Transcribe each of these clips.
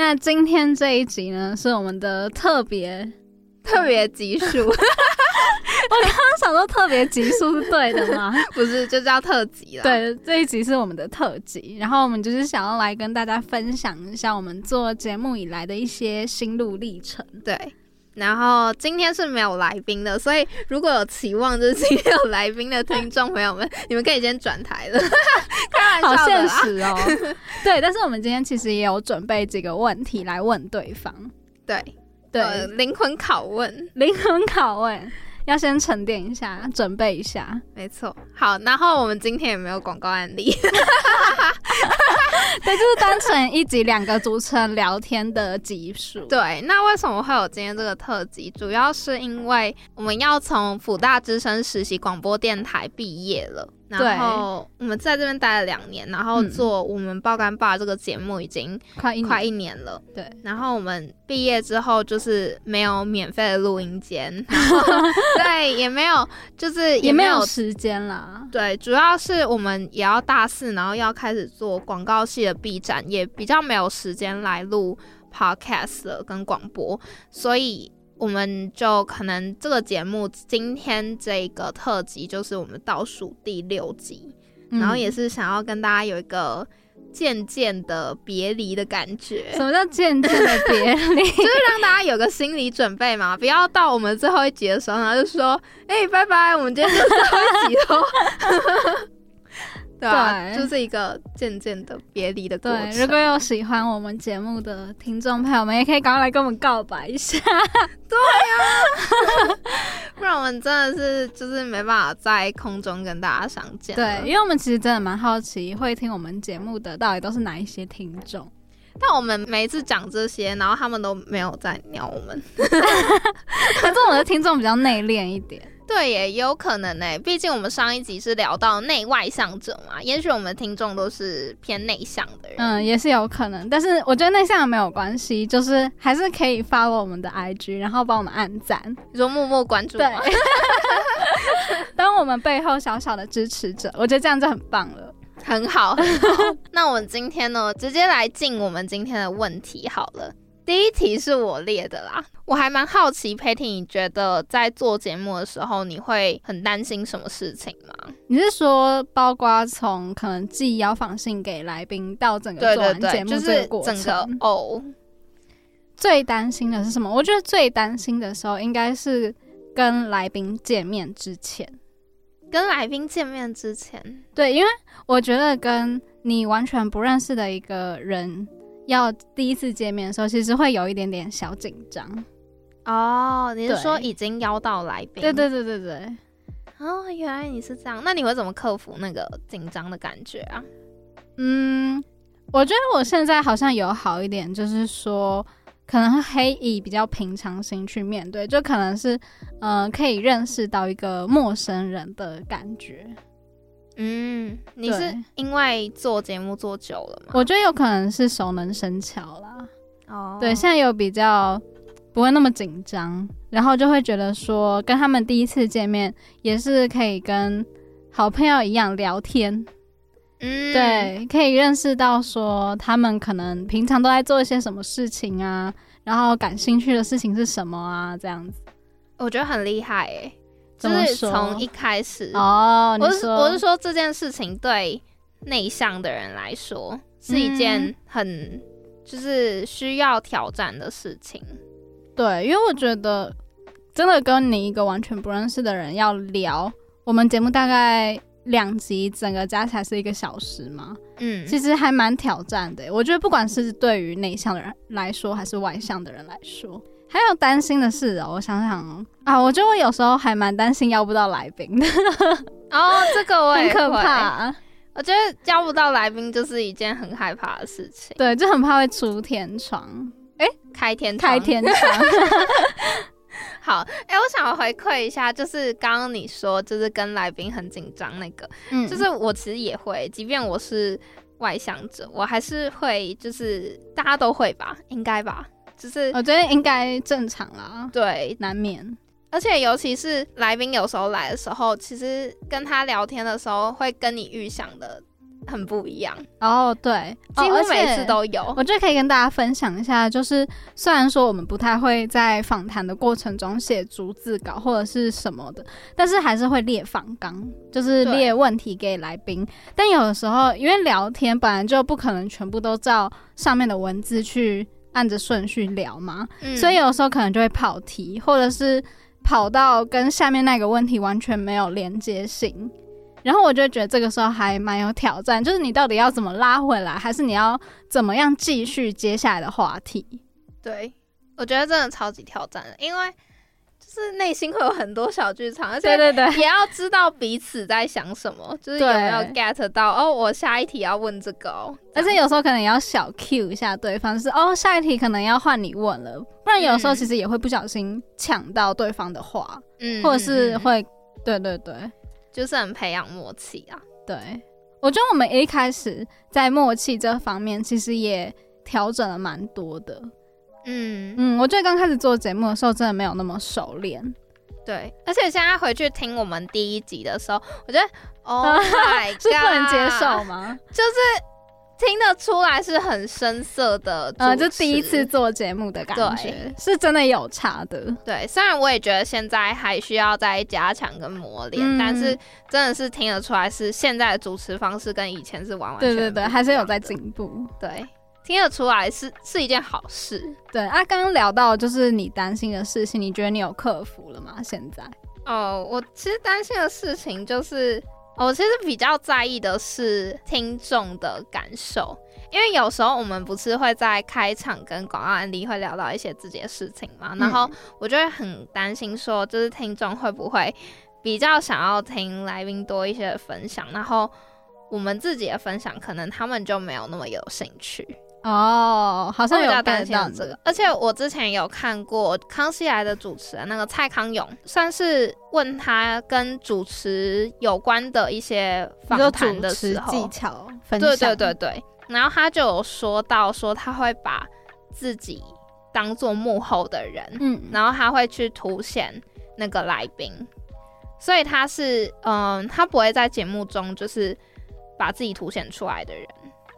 那今天这一集呢，是我们的特别特别集数，我刚刚想说特别集数是对的吗？不是就叫特辑了。对，这一集是我们的特辑，然后我们就是想要来跟大家分享一下我们做节目以来的一些心路历程。对。然后今天是没有来宾的，所以如果有期望就是今天有来宾的听众朋友们，你们可以先转台了。开玩好笑的现啦。实哦。对，但是我们今天其实也有准备几个问题来问对方。对对，呃灵魂拷问，灵魂拷问要先沉淀一下，准备一下。没错。好，然后我们今天也没有广告案例。对，就是单纯一集两个主持人聊天的集数。对，那为什么会有今天这个特辑？主要是因为我们要从辅大之声实习广播电台毕业了，然后我们在这边待了两年，然后嗯。做我们爆肝爸这个节目已经快一快年一年了。对，然后我们毕业之后就是没有免费的录音间，然后对，也没有，就是也没没有时间啦。对，主要是我们也要大四，然后要开始做广告系的 B 站，也比较没有时间来录 podcast 了跟广播，所以我们就可能这个节目今天这个特辑就是我们倒数第六集，然后也嗯是想要跟大家有一个渐渐的别离的感觉。什么叫渐渐的别离？就是让大家有个心理准备嘛，不要到我们最后一集的时候，然后就说：“哎、拜拜，我们今天就最后一集喽。” 对就是一个渐渐的别离的过程。对，如果有喜欢我们节目的听众朋友们，也可以赶快来跟我们告白一下。对啊 不然我们真的是就是没办法在空中跟大家相见。对，因为我们其实真的蛮好奇，会听我们节目的到底都是哪一些听众。但我们每一次讲这些，然后他们都没有在鸟我们。可是我的听众比较内敛一点。对耶，也有可能呢。毕竟我们上一集是聊到内外向者嘛，也许我们的听众都是偏内向的人。嗯，也是有可能，但是我觉得内向没有关系，就是还是可以 follow 我们的 IG，然后帮我们按赞，你说默默关注对吗？当我们背后小小的支持者，我觉得这样就很棒了。很好，很好。那我们今天呢，直接来进我们今天的问题好了。第一题是我列的啦，我还蛮好奇，Patty，你觉得在做节目的时候，你会很担心什么事情吗？你是说，包括从可能寄邀访信给来宾到整个对做完节目就是这个过整个程，哦，最担心的是什么？我觉得最担心的时候应该是跟来宾见面之前。跟来宾见面之前，对，因为我觉得跟你完全不认识的一个人要第一次见面的时候，其实会有一点点小紧张。哦，你是说已经邀到来宾？对对对对对，哦，原来你是这样，那你会怎么克服那个紧张的感觉啊？嗯，我觉得我现在好像有好一点，就是说可能黑以以比较平常心去面对，就可能是呃可以认识到一个陌生人的感觉。嗯，你是因为做节目做久了吗？我觉得有可能是熟能生巧啦。哦对，现在有比较不会那么紧张，然后就会觉得说跟他们第一次见面也是可以跟好朋友一样聊天，嗯，对，可以认识到说他们可能平常都在做一些什么事情啊，然后感兴趣的事情是什么啊，这样子。我觉得很厉害诶，就是从一开始，哦，我是我是说这件事情对内向的人来说是一件嗯很、就是需要挑战的事情。对，因为我觉得真的跟你一个完全不认识的人要聊，我们节目大概两集，整个加起来是一个小时嘛，嗯，其实还蛮挑战的。我觉得不管是对于内向的人来说，还是外向的人来说，还有担心的事哦，我想想哦啊，我觉得我有时候还蛮担心邀不到来宾的，哦，这个我很。可怕。我觉得邀不到来宾就是一件很害怕的事情。对，就很怕会出天窗。开天窗开天窗。好，哎、我想回馈一下，就是刚刚你说，就是跟来宾很紧张那个，嗯，就是我其实也会，即便我是外向者，我还是会，就是大家都会吧，应该吧，就是我觉得应该正常啦，对，难免。而且尤其是来宾有时候来的时候，其实跟他聊天的时候，会跟你预想的很不一样，哦，对，几乎每次都有。我觉得可以跟大家分享一下，就是虽然说我们不太会在访谈的过程中写逐字稿或者是什么的，但是还是会列访纲，就是列问题给来宾。但有的时候，因为聊天本来就不可能全部都照上面的文字去按着顺序聊嘛，嗯所以有时候可能就会跑题，或者是跑到跟下面那个问题完全没有连接性。然后我就觉得这个时候还蛮有挑战，就是你到底要怎么拉回来，还是你要怎么样继续接下来的话题？对，我觉得真的超级挑战的，因为就是内心会有很多小剧场，而且对对对，也要知道彼此在想什么，就是有没有 get 到哦，我下一题要问这个哦，而且有时候可能也要小 Q 一下对方，就是哦，下一题可能要换你问了，不然有时候嗯其实也会不小心抢到对方的话，嗯或者是会，对对对就是很培养默契啊。对。我觉得我们一开始在默契这方面，其实也调整了蛮多的。嗯，嗯，我觉得刚开始做节目的时候，真的没有那么熟练。对，而且现在回去听我们第一集的时候，我觉得 Oh my God，是不能接受吗？就是听得出来是很生涩的，呃，就第一次。做节目的感觉，是真的有差的。对，虽然我也觉得现在还需要再加强跟磨练，嗯但是真的是听得出来是现在的主持方式跟以前是完完全对对对，还是有在进步。对，听得出来是是一件好事。对啊，刚刚聊到就是你担心的事情，你觉得你有克服了吗？现在？哦，我其实担心的事情就是，我其实比较在意的是听众的感受，因为有时候我们不是会在开场跟广告案例会聊到一些自己的事情嘛，然后我就会很担心说，就是听众会不会比较想要听来宾多一些的分享，然后我们自己的分享可能他们就没有那么有兴趣。哦，好像有担 get 到心这个，而且我之前有看过康熙来的主持人那个蔡康永，算是问他跟主持有关的一些访谈的时候，技巧分享，对对对对，然后他就有说到说他会把自己当做幕后的人，嗯，然后他会去凸显那个来宾，所以他是嗯，他不会在节目中就是把自己凸显出来的人。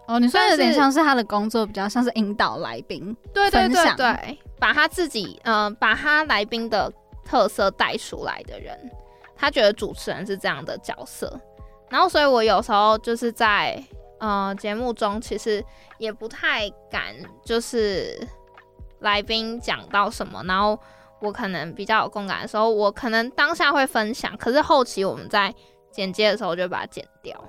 哦，你说算有点像是他的工作比较像是引导来宾，对对对对，把他自己嗯、呃把他来宾的特色带出来的人，他觉得主持人是这样的角色，然后所以我有时候就是在呃节目中其实也不太敢就是来宾讲到什么，然后我可能比较有共感的时候，我可能当下会分享，可是后期我们在剪接的时候我就把它剪掉，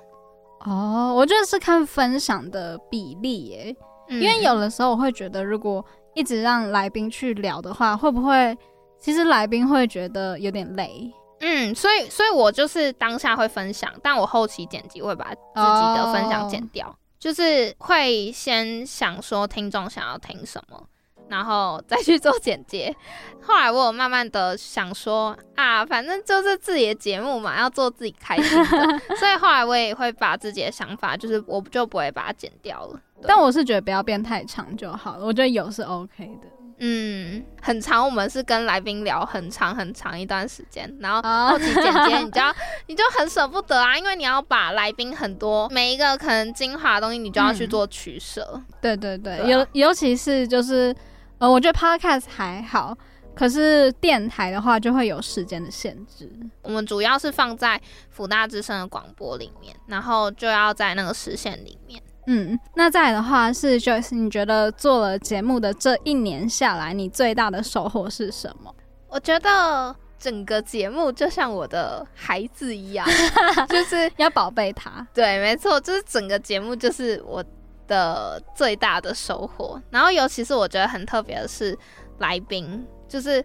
哦，我觉得是看分享的比例耶，因因为有的时候我会觉得，如果一直让来宾去聊的话，会不会其实来宾会觉得有点累？嗯，所以所以我就是当下会分享，但我后期剪辑会把自己的分享剪掉。就是会先想说听众想要听什么，然后再去做剪接。后来我有慢慢的想说啊，反正就是自己的节目嘛，要做自己开心的，所以后来我也会把自己的想法，就是我就不会把它剪掉了。但我是觉得不要变太长就好了，我觉得有是 OK 的。嗯，很长，我们是跟来宾聊很长很长一段时间，然后啊后期剪接，你就要你就很舍不得啊，因为你要把来宾很多每一个可能精华的东西，你就要去嗯做取舍。对对对，尤尤其是就是呃，我觉得 podcast 还好，可是电台的话就会有时间的限制。我们主要是放在福大之声的广播里面，然后就要在那个时限里面。嗯，那再来的话是 Joyce，你觉得做了节目的这一年下来，你最大的收获是什么？我觉得整个节目就像我的孩子一样，就是要宝贝他。对，没错，就是整个节目就是我的最大的收获。然后，尤其是我觉得很特别的是来宾，就是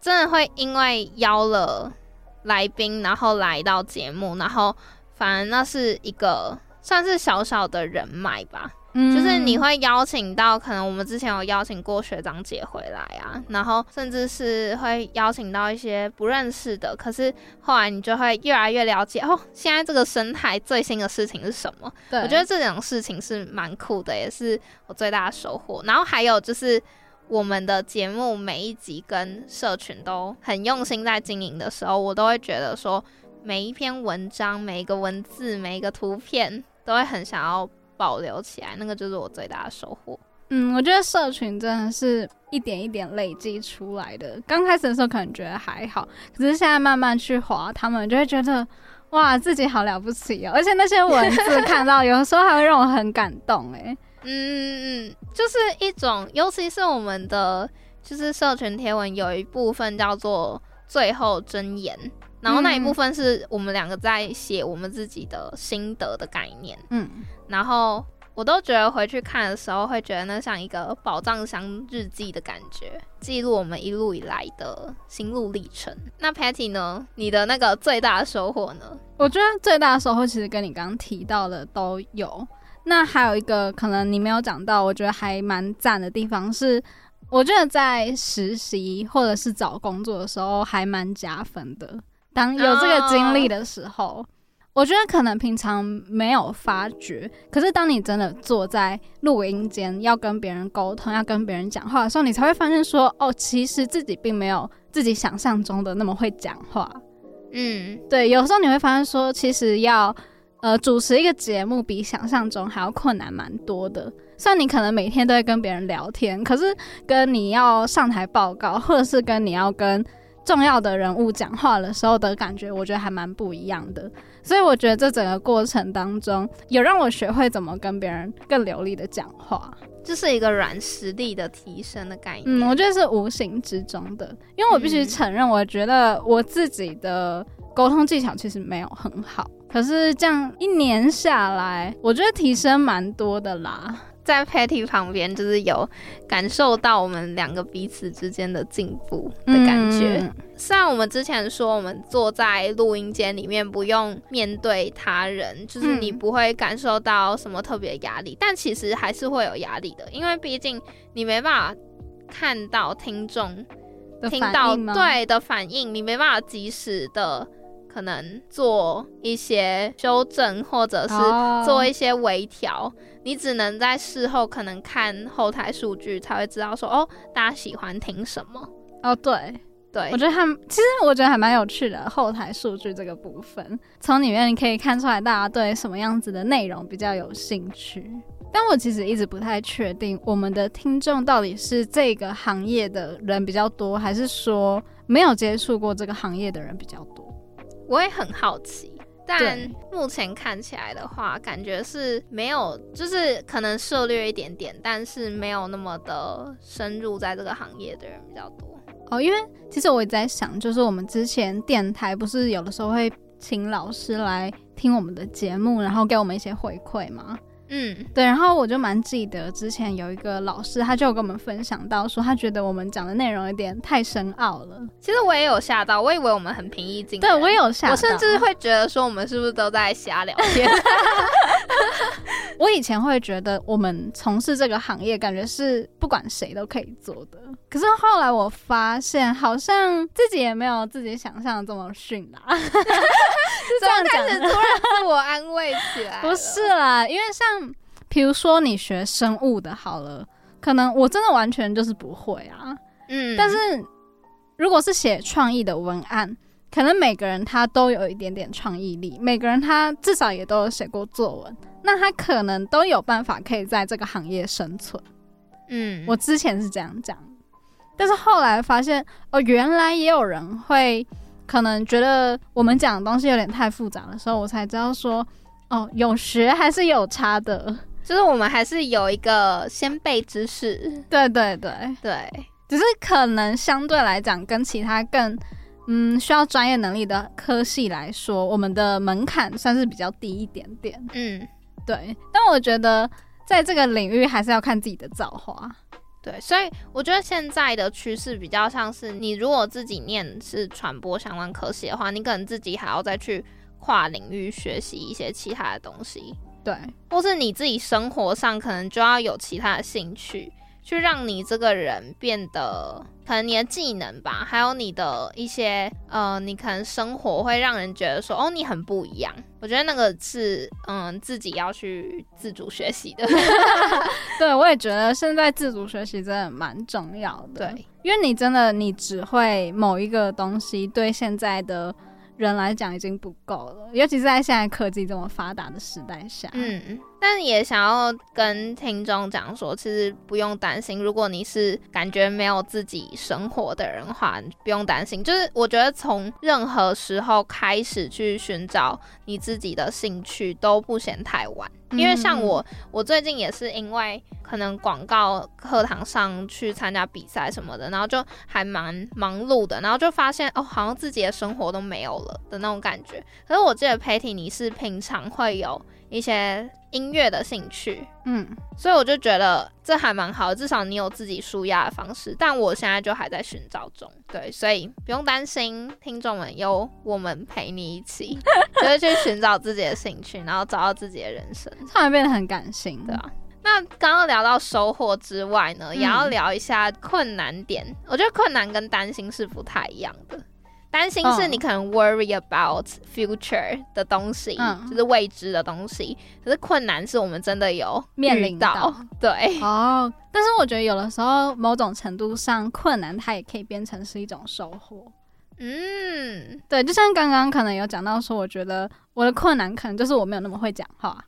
真的会因为邀了来宾，然后来到节目，然后反而那是一个算是小小的人脉吧。嗯就是你会邀请到，可能我们之前有邀请过学长姐回来啊，然后甚至是会邀请到一些不认识的，可是后来你就会越来越了解哦，现在这个生态最新的事情是什么？对，我觉得这种事情是蛮酷的，也是我最大的收获。然后还有就是我们的节目每一集跟社群都很用心在经营的时候，我都会觉得说每一篇文章、每一个文字、每一个图片都会很想要保留起来，那个就是我最大的收获。嗯，我觉得社群真的是一点一点累积出来的。刚开始的时候可能觉得还好，可是现在慢慢去划他们，就会觉得哇，自己好了不起哦！而且那些文字看到，有的时候还会让我很感动哎。嗯嗯嗯，就是一种，尤其是我们的就是社群贴文有一部分叫做最后箴言，然后那一部分是我们两个在写我们自己的心得的概念，嗯，然后我都觉得回去看的时候会觉得那像一个宝藏箱日记的感觉，记录我们一路以来的心路历程。那 Patty 呢？你的那个最大的收获呢？我觉得最大的收获其实跟你刚刚提到的都有。那还有一个可能你没有讲到，我觉得还蛮赞的地方是，我觉得在实习或者是找工作的时候还蛮加分的。当有这个经历的时候，我觉得可能平常没有发觉，可是当你真的坐在录音间要跟别人沟通、要跟别人讲话的时候，你才会发现说，哦，其实自己并没有自己想象中的那么会讲话。嗯，对，有时候你会发现说，其实要呃主持一个节目比想象中还要困难蛮多的。虽然你可能每天都会跟别人聊天，可是跟你要上台报告，或者是跟你要跟重要的人物讲话的时候的感觉，我觉得还蛮不一样的。所以我觉得这整个过程当中，有让我学会怎么跟别人更流利的讲话。这是一个软实力的提升的概念。嗯，我觉得是无形之中的，因为我必须嗯承认，我觉得我自己的沟通技巧其实没有很好，可是这样一年下来，我觉得提升蛮多的啦。在 Patty 旁边，就是有感受到我们两个彼此之间的进步的感觉。嗯。虽然我们之前说我们坐在录音间里面不用面对他人，就是你嗯。不会感受到什么特别压力，但其实还是会有压力的，因为毕竟你没办法看到听众听到对的反应，你没办法及时的可能做一些修正，或者是哦做一些微调。你只能在事后可能看后台数据才会知道说哦，大家喜欢听什么。哦，对，对我，觉得还其实我觉得还蛮有趣的，后台数据这个部分，从里面你可以看出来大家对什么样子的内容比较有兴趣。但我其实一直不太确定，我们的听众到底是这个行业的人比较多，还是说没有接触过这个行业的人比较多？我也很好奇。但目前看起来的话，感觉是没有，就是可能涉略一点点，但是没有那么的深入在这个行业的人比较多。哦，因为其实我也在想，就是我们之前电台不是有的时候会请老师来听我们的节目，然后给我们一些回馈吗？嗯，对，然后我就蛮记得之前有一个老师，他就有跟我们分享到说，他觉得我们讲的内容有点太深奥了。其实我也有吓到，我以为我们很平易近人。对我也有吓到，我甚至会觉得说，我们是不是都在瞎聊天？我以前会觉得我们从事这个行业，感觉是不管谁都可以做的。可是后来我发现，好像自己也没有自己想象的这么逊啦。是这样讲开始突然自我安慰起来。不是啦，因为像比如说你学生物的，好了，可能我真的完全就是不会啊。嗯，但是如果是写创意的文案，可能每个人他都有一点点创意力，每个人他至少也都有写过作文，那他可能都有办法可以在这个行业生存。嗯，我之前是这样讲，但是后来发现，哦，原来也有人会可能觉得我们讲的东西有点太复杂的时候，我才知道说，哦，有学还是有差的。就是我们还是有一个先辈知识。对对对，对，只是可能相对来讲，跟其他更嗯需要专业能力的科系来说，我们的门槛算是比较低一点点。嗯，对，但我觉得在这个领域还是要看自己的造化。对，所以我觉得现在的趋势比较像是，你如果自己念是传播相关科系的话，你可能自己还要再去跨领域学习一些其他的东西。对，或是你自己生活上可能就要有其他的兴趣，去让你这个人变得，可能你的技能吧，还有你的一些呃，你可能生活会让人觉得说，哦，你很不一样。我觉得那个是嗯，自己要去自主学习的。对，我也觉得现在自主学习真的蛮重要的。对，因为你真的你只会某一个东西，对现在的。人来讲已经不够了，尤其是在现在科技这么发达的时代下。嗯，但也想要跟听众讲说，其实不用担心，如果你是感觉没有自己生活的人的话，不用担心。就是我觉得从任何时候开始去寻找你自己的兴趣都不嫌太晚。因为像我，我最近也是因为可能广告课堂上去参加比赛什么的，然后就还蛮忙碌的，然后就发现哦，好像自己的生活都没有了的那种感觉。可是我记得 Patty 你是平常会有一些音乐的兴趣，嗯，所以我就觉得这还蛮好，至少你有自己舒压的方式。但我现在就还在寻找中，对，所以不用担心，听众们有我们陪你一起，就是去寻找自己的兴趣，然后找到自己的人生。突然变得很感性，对啊。那刚刚聊到收获之外呢，也要聊一下困难点。我觉得困难跟担心是不太一样的。担心是你可能 worry about future 的东西，就是未知的东西。可是困难是我们真的有面临到，对哦。但是我觉得有的时候，某种程度上，困难它也可以变成是一种收获。嗯，对，就像刚刚可能有讲到说，我觉得我的困难可能就是我没有那么会讲话。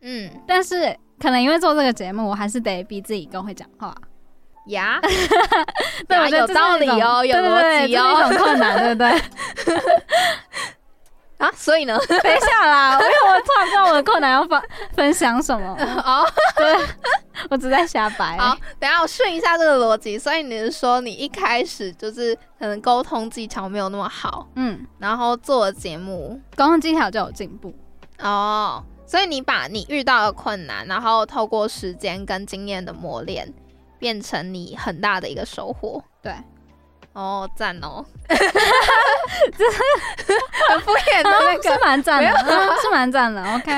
嗯，但是可能因为做这个节目，我还是得逼自己更会讲话。呀，对，有道理哦，有逻辑哦，一种困难，对不对？啊，所以呢？等一下啦，因为我突然不知道我的困难要分分享什么哦。对，我只在瞎掰。好，等下我顺一下这个逻辑。所以你是说，你一开始就是可能沟通技巧没有那么好，嗯，然后做节目沟通技巧就有进步哦。所以你把你遇到的困难，然后透过时间跟经验的磨练。变成你很大的一个收获，对，哦，赞哦，很敷衍的那个，是蛮赞的，是蛮赞的。OK，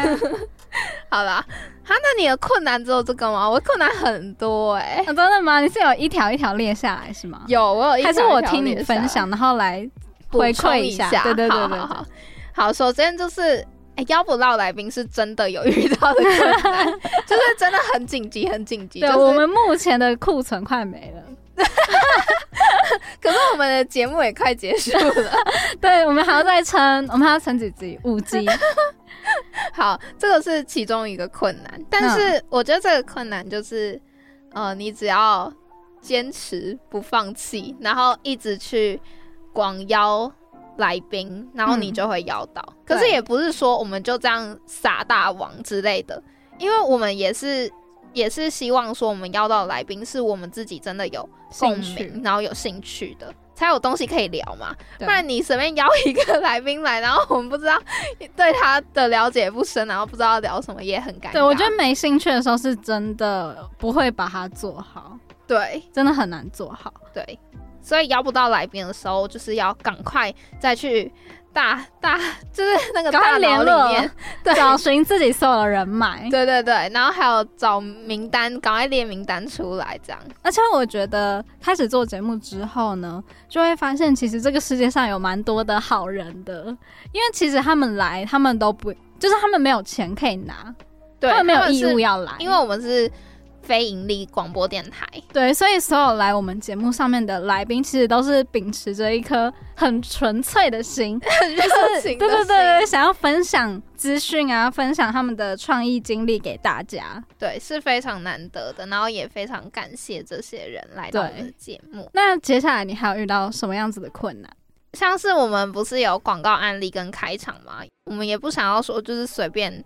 好啦，哈，那你的困难只有这个吗？我困难很多哎，真的吗？你是有一条一条列下来是吗？有，我有，还是我听你分享，然后来回馈一下？对对对对，好，好，首先就是。哎，邀不到来宾是真的有遇到的困难，就是真的很紧急，很紧急。对，我们目前的库存快没了，可是我们的节目也快结束了。对，我们还要再撑，我们还要撑几集？五集。好，这个是其中一个困难，但是我觉得这个困难就是，呃，你只要坚持不放弃，然后一直去广邀。来宾，然后你就会邀到。可是也不是说我们就这样撒大网之类的，因为我们也是也是希望说我们邀到来宾是我们自己真的有共鸣，然后有兴趣的，才有东西可以聊嘛。不然你随便邀一个来宾来，然后我们不知道对他的了解不深，然后不知道聊什么，也很尴尬。对我觉得没兴趣的时候是真的不会把它做好，对，真的很难做好，对。所以邀不到来宾的时候，就是要赶快再去大大，就是那个大脑里面 找寻自己所有的人脉。对对对，然后还有找名单，赶快列名单出来，这样。而且我觉得开始做节目之后呢，就会发现其实这个世界上有蛮多的好人的，因为其实他们来，他们都不，就是他们没有钱可以拿，他们没有义务要来，因为我们是。非盈利广播电台，对，所以所有来我们节目上面的来宾，其实都是秉持着一颗很纯粹的心，很 热情，对对对对，想要分享资讯啊，分享他们的创意经历给大家，对，是非常难得的，然后也非常感谢这些人来到我们的节目。那接下来你还有遇到什么样子的困难？像是我们不是有广告案例跟开场吗？我们也不想要说就是随便。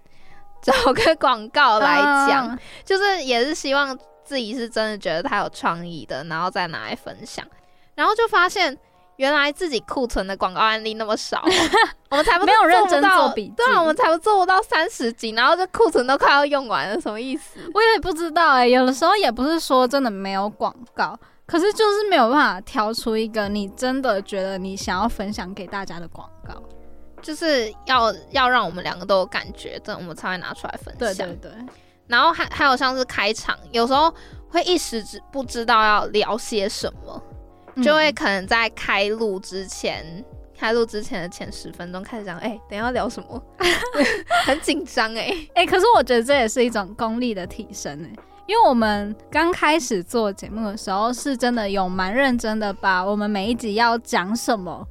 找个广告来讲，就是也是希望自己是真的觉得它有创意的，然后再拿来分享。然后就发现原来自己库存的广告案例那么少，我们才不没有认真做笔记，对啊，我们才不做不到三十集，然后这库存都快要用完了，什么意思？我也不知道哎，有的时候也不是说真的没有广告，可是就是没有办法挑出一个你真的觉得你想要分享给大家的广告。就是要要让我们两个都有感觉，这样我们才会拿出来分享。对对对，然后还还有像是开场，有时候会一时之不知道要聊些什么，就会嗯可能在开录之前，开录之前的前十分钟开始讲，哎、等下要聊什么，很紧张哎。哎、可是我觉得这也是一种功力的提升哎、因为我们刚开始做节目的时候，是真的有蛮认真的把我们每一集要讲什么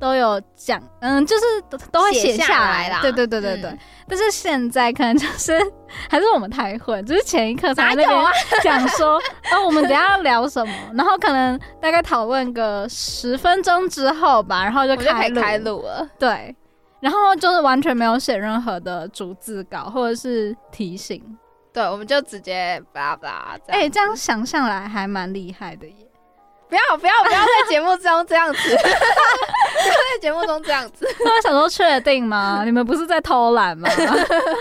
都有讲，嗯，就是都都会写写下下来啦对对对对对。嗯但是现在可能就是 还是我们太混，就是前一刻才那边哪有啊 讲说，哦，我们等下要聊什么，然后可能大概讨论个十分钟之后吧，然后就开录，开录了。对。然后就是完全没有写任何的逐字稿或者是提醒，对，我们就直接巴拉巴拉哎、样。这样想象来还蛮厉害的耶。不要不要不要在节目中这样子，不要在节目中这样子。那我想说，确定吗？你们不是在偷懒吗？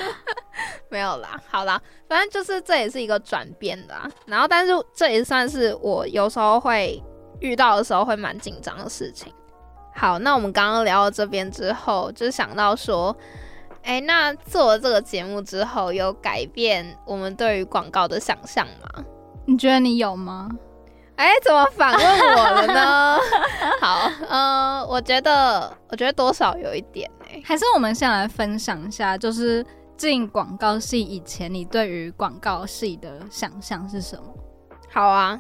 没有啦，好啦，反正就是这也是一个转变的啊。然后，但是这也算是我有时候会遇到的时候会蛮紧张的事情。好，那我们刚刚聊到这边之后，就想到说，哎、那做了这个节目之后，有改变我们对于广告的想象吗？你觉得你有吗？哎、怎么反问我了呢？好，呃，我觉得，我觉得多少有一点哎、还是我们先来分享一下，就是进广告系以前，你对于广告系的想象是什么？好啊，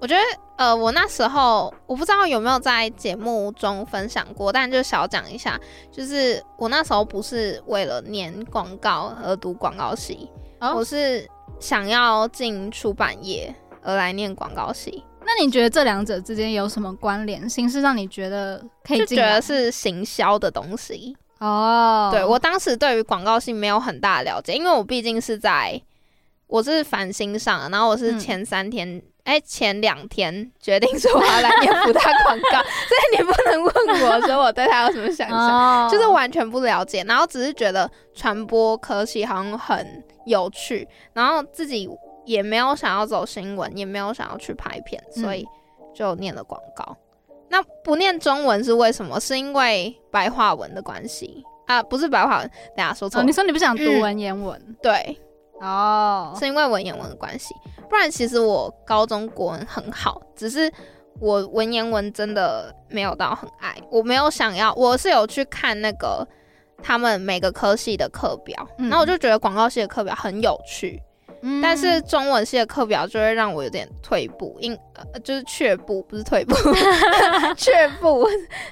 我觉得呃，我那时候我不知道有没有在节目中分享过，但就小讲一下，就是我那时候不是为了念广告而读广告系，哦。我是想要进出版业而来念广告系，那你觉得这两者之间有什么关联性？是让你觉得可以就觉得是行销的东西。哦，对我当时对于广告性没有很大的了解，因为我毕竟是在我是繁星上的，然后我是嗯前三天，哎、前两天决定说我要来念福大广告，所以你不能问我说我对他有什么想象，哦就是完全不了解，然后只是觉得传播科技好像很有趣，然后自己也没有想要走新闻，也没有想要去拍片，嗯所以就念了广告。那不念中文是为什么？是因为白话文的关系啊？不是白话文，等一下说错。你说你不想读嗯文言文、对，哦？是因为文言文的关系，不然其实我高中国文很好，只是我文言文真的没有到很爱，我没有想要，我是有去看那个他们每个科系的课表，嗯然后我就觉得广告系的课表很有趣，嗯。但是中文系的课表就会让我有点退步，因呃就是却步，不是退步，却步，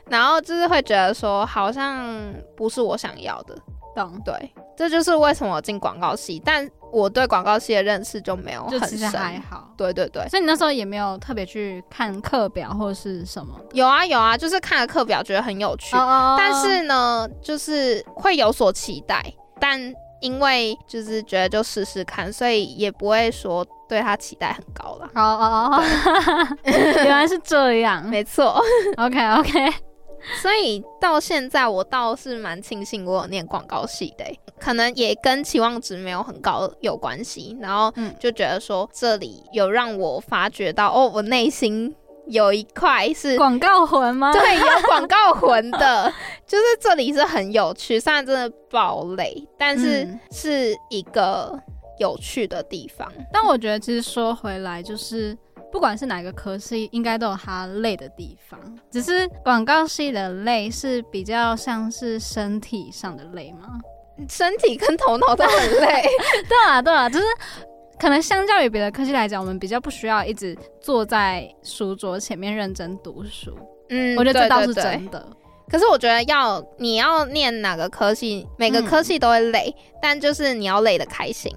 然后就是会觉得说好像不是我想要的，懂，对，这就是为什么我进广告系，但我对广告系的认识就没有很就其实深。还好。对对对，所以你那时候也没有特别去看课表或是什么？有啊有啊，就是看了课表觉得很有趣，哦。但是呢，就是会有所期待，但因为就是觉得就试试看，所以也不会说对他期待很高了。哦哦哦，原来是这样。没错，OK OK，所以到现在我倒是蛮庆幸我有念广告系的欸、可能也跟期望值没有很高有关系。然后嗯就觉得说这里有让我发觉到，哦，我内心有一块是广告魂吗？对有广告魂的，就是这里是很有趣，虽然真的爆累，但是嗯是一个有趣的地方。但我觉得其实说回来，就是不管是哪个科系，应该都有它累的地方。只是广告系的累是比较像是身体上的累吗？身体跟头脑都很累，对啊，对啊，就是可能相较于别的科系来讲，我们比较不需要一直坐在书桌前面认真读书。嗯我觉得这倒是真的。可是我觉得要你要念哪个科系，每个嗯科系都会累，但就是你要累的开心，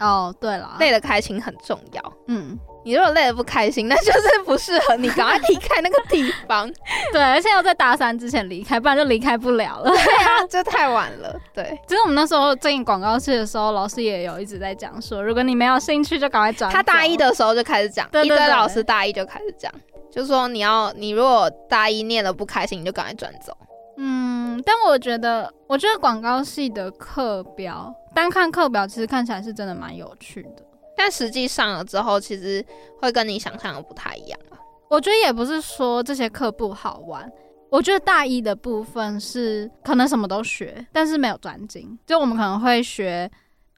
哦，对了，累的开心很重要。嗯，你如果累得不开心，那就是不适合你，赶快离开那个地方。对，而且要在大三之前离开，不然就离开不了了。对啊，这太晚了。对，其实我们那时候进广告系的时候，老师也有一直在讲说，如果你没有兴趣，就赶快转。他大一的时候就开始讲，一堆老师大一就开始讲，就说你要你如果大一念的不开心，你就赶快转走。嗯，但我觉得，我觉得广告系的课表，单看课表其实看起来是真的蛮有趣的。但实际上了之后，其实会跟你想象的不太一样啊。我觉得也不是说这些课不好玩，我觉得大一的部分是可能什么都学，但是没有专精。就我们可能会学，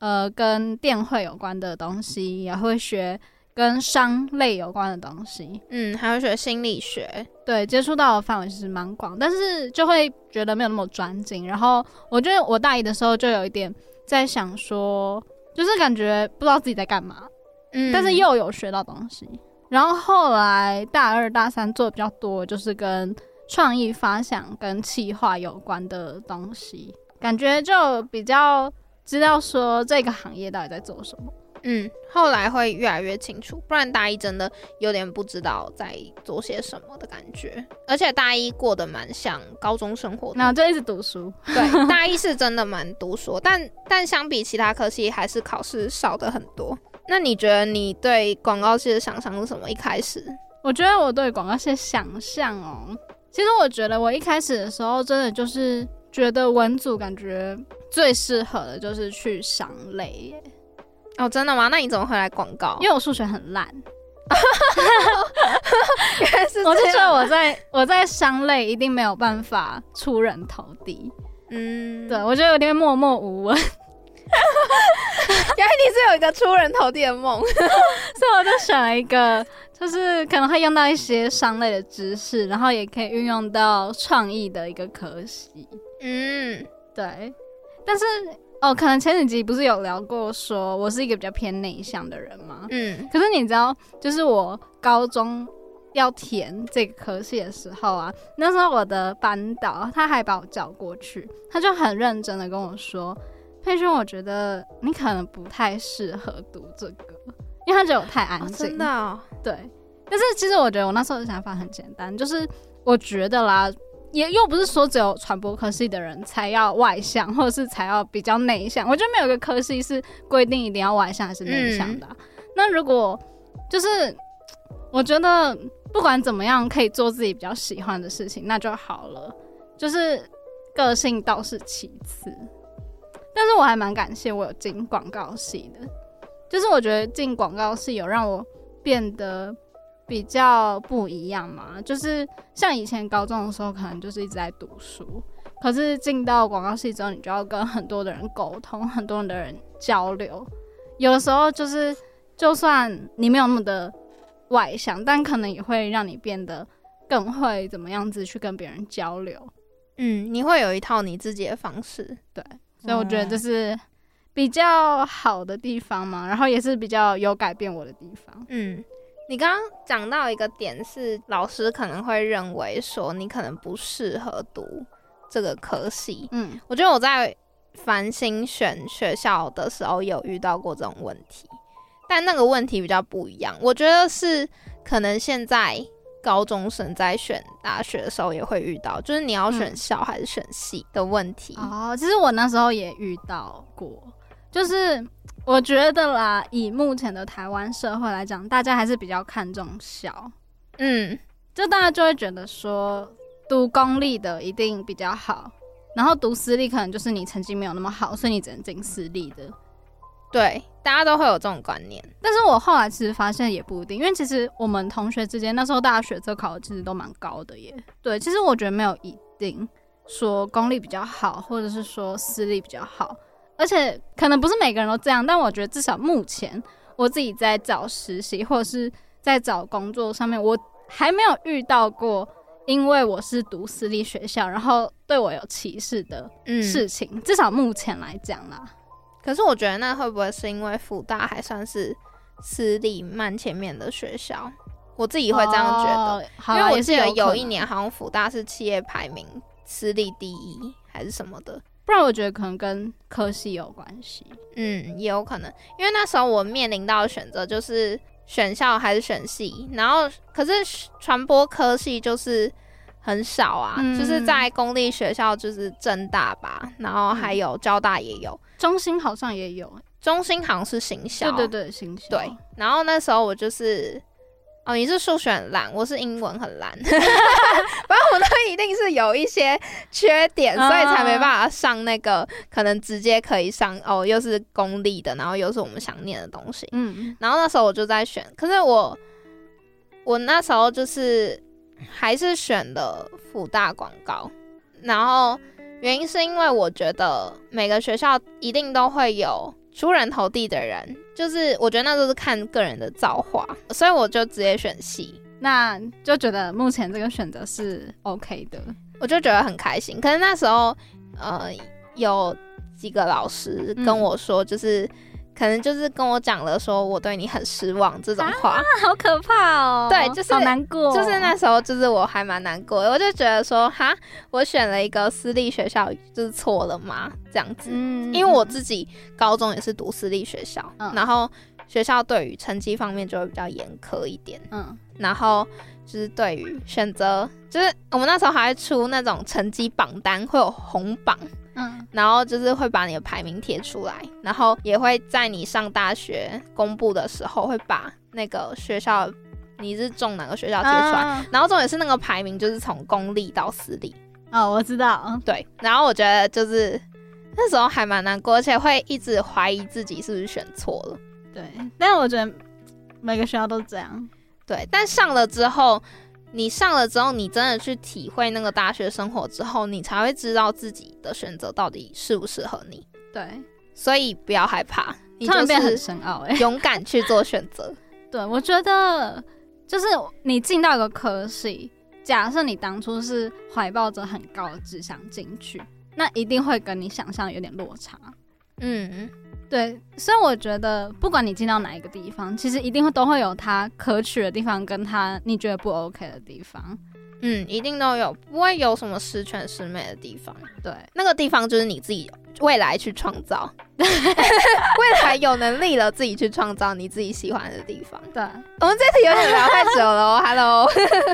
呃，跟电绘有关的东西，也会学跟商类有关的东西。嗯，还会学心理学。对，接触到的范围其实蛮广，但是就会觉得没有那么专精。然后我觉得我大一的时候就有一点在想说，就是感觉不知道自己在干嘛，嗯，但是又有学到东西。然后后来大二大三做的比较多，就是跟创意发想跟企划有关的东西，感觉就比较知道说这个行业到底在做什么。嗯，后来会越来越清楚，不然大一真的有点不知道在做些什么的感觉，而且大一过得蛮像高中生活的，那就一直读书。对，大一是真的蛮读书，但 但相比其他科系，还是考试少的很多。那你觉得你对广告系的想象是什么？一开始，我觉得我对广告系的想象哦。其实我觉得我一开始的时候，真的就是觉得文组感觉最适合的就是去商类耶。哦，真的吗？那你怎么会来广告？因为我数学很烂。原来是我就觉得我在我在商类一定没有办法出人头地。嗯，对，我觉得有点默默无闻。原来你是有一个出人头地的梦，所以我就选了一个。就是可能会用到一些商类的知识，然后也可以运用到创意的一个科系。嗯，对。但是哦，可能前几集不是有聊过，说我是一个比较偏内向的人吗？嗯。可是你知道，就是我高中要填这个科系的时候啊，那时候我的班导他还把我叫过去，他就很认真的跟我说：“佩轩，我觉得你可能不太适合读这个。”因为他觉得我太安静，真的对。但是其实我觉得我那时候的想法很简单，就是我觉得啦，也又不是说只有传播科系的人才要外向，或者是才要比较内向。我觉得没有一个科系是规定一定要外向还是内向的。那如果就是我觉得不管怎么样，可以做自己比较喜欢的事情，那就好了。就是个性倒是其次，但是我还蛮感谢我有进广告系的。就是我觉得进广告系有让我变得比较不一样嘛，就是像以前高中的时候，可能就是一直在读书，可是进到广告系之后，你就要跟很多的人沟通，很多的人交流，有的时候就是就算你没有那么的外向，但可能也会让你变得更会怎么样子去跟别人交流。嗯，你会有一套你自己的方式，对，所以我觉得这是。比较好的地方嘛，然后也是比较有改变我的地方。嗯，你刚刚讲到一个点是，老师可能会认为说你可能不适合读这个科系。嗯，我觉得我在繁星选学校的时候有遇到过这种问题，但那个问题比较不一样。我觉得是可能现在高中生在选大学的时候也会遇到，就是你要选校还是选系的问题。哦，其实我那时候也遇到过。就是我觉得啦，以目前的台湾社会来讲，大家还是比较看重小，嗯，就大家就会觉得说，读公立的一定比较好，然后读私立可能就是你成绩没有那么好，所以你只能进私立的。对，大家都会有这种观念。但是我后来其实发现也不一定，因为其实我们同学之间那时候大家学测考的其实都蛮高的耶。对，其实我觉得没有一定说公立比较好，或者是说私立比较好。而且可能不是每个人都这样，但我觉得至少目前我自己在找实习或者是在找工作上面，我还没有遇到过因为我是读私立学校，然后对我有歧视的事情。至少目前来讲啦。可是我觉得那会不会是因为福大还算是私立蛮前面的学校？我自己会这样觉得，因为我记得有一年好像福大是企业排名私立第一还是什么的。不然我觉得可能跟科系有关系，嗯，也有可能，因为那时候我面临到的选择就是选校还是选系，然后可是传播科系就是很少啊，就是在公立学校就是正大吧，然后还有交大也有，中心好像也有，中心好像是行销，对对对，行销，对，然后那时候我就是。哦，你是数学很烂，我是英文很烂，反正我们都一定是有一些缺点，所以才没办法上那个可能直接可以上哦，又是公立的，然后又是我们想念的东西。嗯，然后那时候我就在选，可是我我那时候就是还是选的辅大广告，然后原因是因为我觉得每个学校一定都会有出人头地的人，就是我觉得那都是看个人的造化，所以我就直接选戏，那就觉得目前这个选择是 OK 的。我就觉得很开心。可是那时候，呃，有几个老师跟我说，就是。可能就是跟我讲了，说我对你很失望这种话，好可怕哦。对，就是好难过。就是那时候，就是我还蛮难过的，我就觉得说，哈，我选了一个私立学校，就是错了吗？这样子，嗯，因为我自己高中也是读私立学校，然后学校对于成绩方面就会比较严苛一点，嗯，然后就是对于选择，就是我们那时候还会出那种成绩榜单，会有红榜。嗯，然后就是会把你的排名贴出来，然后也会在你上大学公布的时候，会把那个学校你是中哪个学校贴出来。然后重点是那个排名就是从公立到私立。哦，我知道。对，然后我觉得就是那时候还蛮难过，而且会一直怀疑自己是不是选错了。对，但是我觉得每个学校都这样。对，但上了之后。你上了之后，你真的去体会那个大学生活之后，你才会知道自己的选择到底适不适合你。对，所以不要害怕，你突变很深奥哎，勇敢去做选择。对，我觉得就是你进到一个科系，假设你当初是怀抱着很高的志向进去，那一定会跟你想象有点落差。嗯。对，所以我觉得，不管你进到哪一个地方，其实一定会都会有它可取的地方，跟它你觉得不 OK 的地方。嗯，一定都有，不会有什么十全十美的地方。对，那个地方就是你自己未来去创造，未来有能力了，自己去创造你自己喜欢的地方。对，我们这次有点聊太久了，Hello。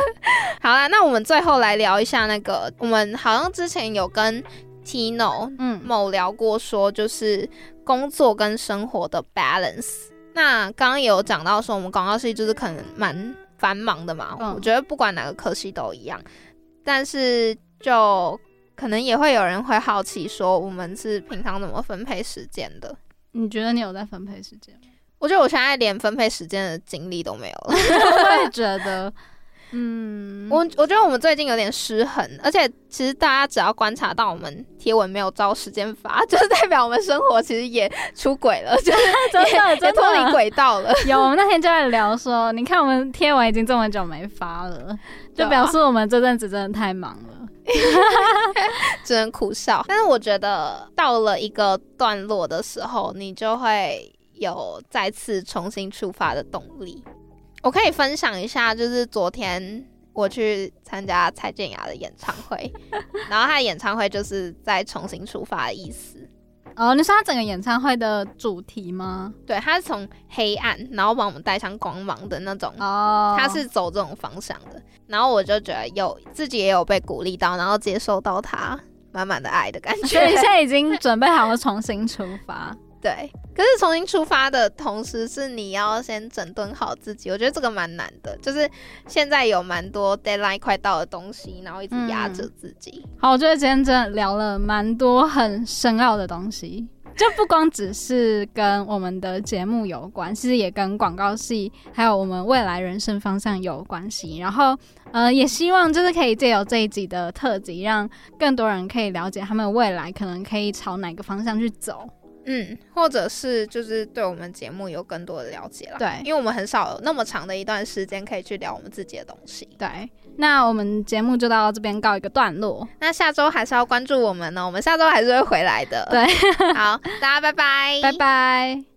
好啦，那我们最后来聊一下那个，我们好像之前有跟 Tino 嗯某聊过，说就是。工作跟生活的 balance，那刚刚有讲到说，我们广告系就是可能蛮繁忙的嘛。我觉得不管哪个科系都一样，但是就可能也会有人会好奇说，我们是平常怎么分配时间的？你觉得你有在分配时间？我觉得我现在连分配时间的精力都没有了。我也觉得。嗯，我我觉得我们最近有点失衡，而且其实大家只要观察到我们贴文没有照时间发，就是代表我们生活其实也出轨了，就是 真的真脱离轨道了。有，我们那天就在聊说，你看我们贴文已经这么久没发了，就表示我们这阵子真的太忙了，只能苦笑。但是我觉得到了一个段落的时候，你就会有再次重新出发的动力。我可以分享一下，就是昨天我去参加蔡健雅的演唱会，然后她的演唱会就是在重新出发的意思。哦，你说他整个演唱会的主题吗？对，他是从黑暗，然后把我们带上光芒的那种。哦，他是走这种方向的。然后我就觉得有自己也有被鼓励到，然后接受到他满满的爱的感觉。所以现在已经准备好了重新出发。对，可是重新出发的同时，是你要先整顿好自己。我觉得这个蛮难的，就是现在有蛮多 deadline 快到的东西，然后一直压着自己。好，我觉得今天真的聊了蛮多很深奥的东西，就不光只是跟我们的节目有关，其实也跟广告系还有我们未来人生方向有关系。然后，呃，也希望就是可以借由这一集的特辑，让更多人可以了解他们未来可能可以朝哪个方向去走。嗯，或者是就是对我们节目有更多的了解了。对，因为我们很少有那么长的一段时间可以去聊我们自己的东西。对，那我们节目就到这边告一个段落。那下周还是要关注我们呢，我们下周还是会回来的。对，好，大家拜拜，拜拜。